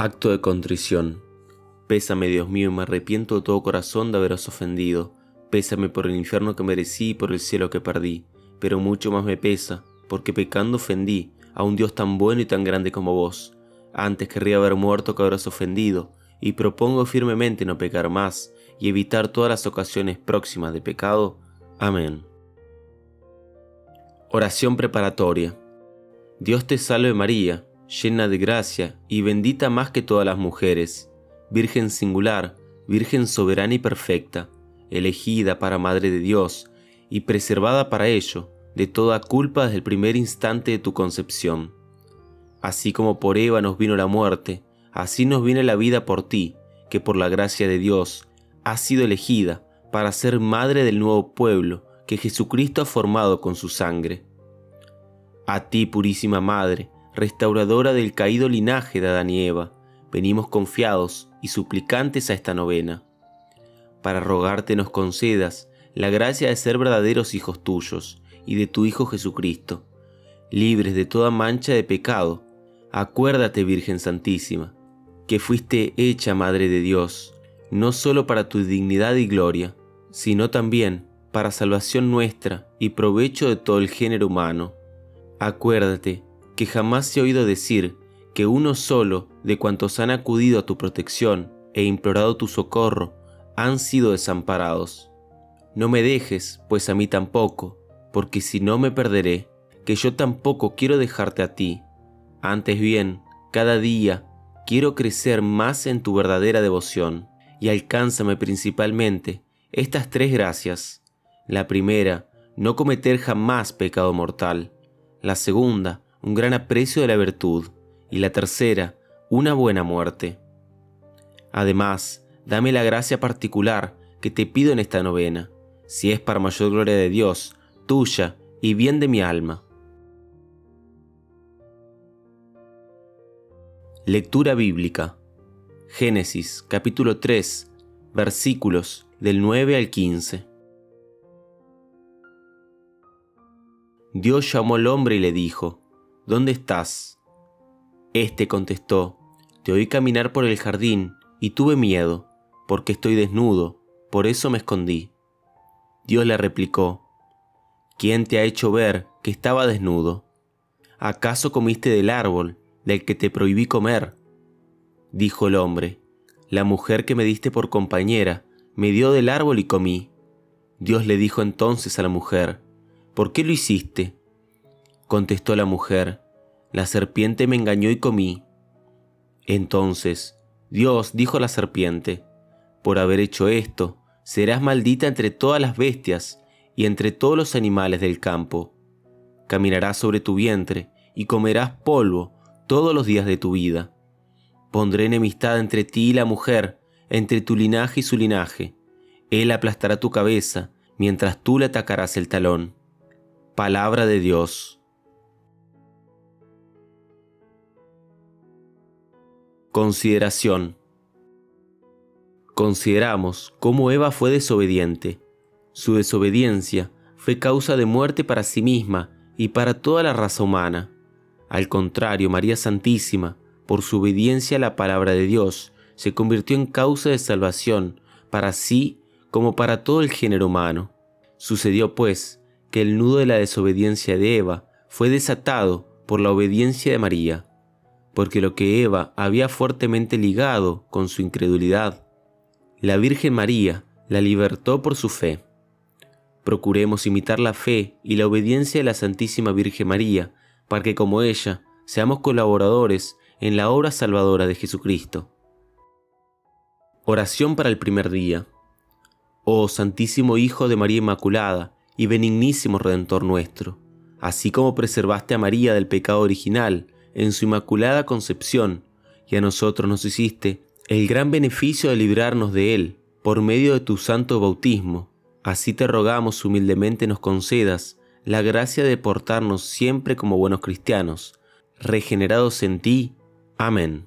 Acto de contrición. Pésame, Dios mío, y me arrepiento de todo corazón de haberos ofendido. Pésame por el infierno que merecí y por el cielo que perdí. Pero mucho más me pesa, porque pecando ofendí a un Dios tan bueno y tan grande como vos. Antes querría haber muerto que haberos ofendido, y propongo firmemente no pecar más y evitar todas las ocasiones próximas de pecado. Amén. Oración preparatoria. Dios te salve María llena de gracia y bendita más que todas las mujeres, Virgen singular, Virgen soberana y perfecta, elegida para Madre de Dios y preservada para ello de toda culpa desde el primer instante de tu concepción. Así como por Eva nos vino la muerte, así nos viene la vida por ti, que por la gracia de Dios has sido elegida para ser madre del nuevo pueblo que Jesucristo ha formado con su sangre. A ti, purísima Madre, restauradora del caído linaje de Adán y Eva, venimos confiados y suplicantes a esta novena, para rogarte nos concedas la gracia de ser verdaderos hijos tuyos y de tu Hijo Jesucristo, libres de toda mancha de pecado. Acuérdate, Virgen Santísima, que fuiste hecha Madre de Dios, no solo para tu dignidad y gloria, sino también para salvación nuestra y provecho de todo el género humano. Acuérdate que jamás se ha oído decir que uno solo de cuantos han acudido a tu protección e implorado tu socorro han sido desamparados. No me dejes, pues a mí tampoco, porque si no me perderé, que yo tampoco quiero dejarte a ti. Antes bien, cada día quiero crecer más en tu verdadera devoción, y alcánzame principalmente estas tres gracias. La primera, no cometer jamás pecado mortal. La segunda, un gran aprecio de la virtud, y la tercera, una buena muerte. Además, dame la gracia particular que te pido en esta novena, si es para mayor gloria de Dios, tuya y bien de mi alma. Lectura bíblica. Génesis capítulo 3, versículos del 9 al 15. Dios llamó al hombre y le dijo, ¿Dónde estás? Este contestó, Te oí caminar por el jardín y tuve miedo, porque estoy desnudo, por eso me escondí. Dios le replicó, ¿quién te ha hecho ver que estaba desnudo? ¿Acaso comiste del árbol del que te prohibí comer? Dijo el hombre, la mujer que me diste por compañera me dio del árbol y comí. Dios le dijo entonces a la mujer, ¿por qué lo hiciste? Contestó la mujer, la serpiente me engañó y comí. Entonces Dios dijo a la serpiente, por haber hecho esto, serás maldita entre todas las bestias y entre todos los animales del campo. Caminarás sobre tu vientre y comerás polvo todos los días de tu vida. Pondré enemistad entre ti y la mujer, entre tu linaje y su linaje. Él aplastará tu cabeza, mientras tú le atacarás el talón. Palabra de Dios. Consideración. Consideramos cómo Eva fue desobediente. Su desobediencia fue causa de muerte para sí misma y para toda la raza humana. Al contrario, María Santísima, por su obediencia a la palabra de Dios, se convirtió en causa de salvación para sí como para todo el género humano. Sucedió, pues, que el nudo de la desobediencia de Eva fue desatado por la obediencia de María porque lo que Eva había fuertemente ligado con su incredulidad, la Virgen María la libertó por su fe. Procuremos imitar la fe y la obediencia de la Santísima Virgen María, para que como ella seamos colaboradores en la obra salvadora de Jesucristo. Oración para el primer día. Oh Santísimo Hijo de María Inmaculada y benignísimo Redentor nuestro, así como preservaste a María del pecado original, en su inmaculada concepción, y a nosotros nos hiciste el gran beneficio de librarnos de él por medio de tu santo bautismo. Así te rogamos humildemente nos concedas la gracia de portarnos siempre como buenos cristianos, regenerados en ti. Amén.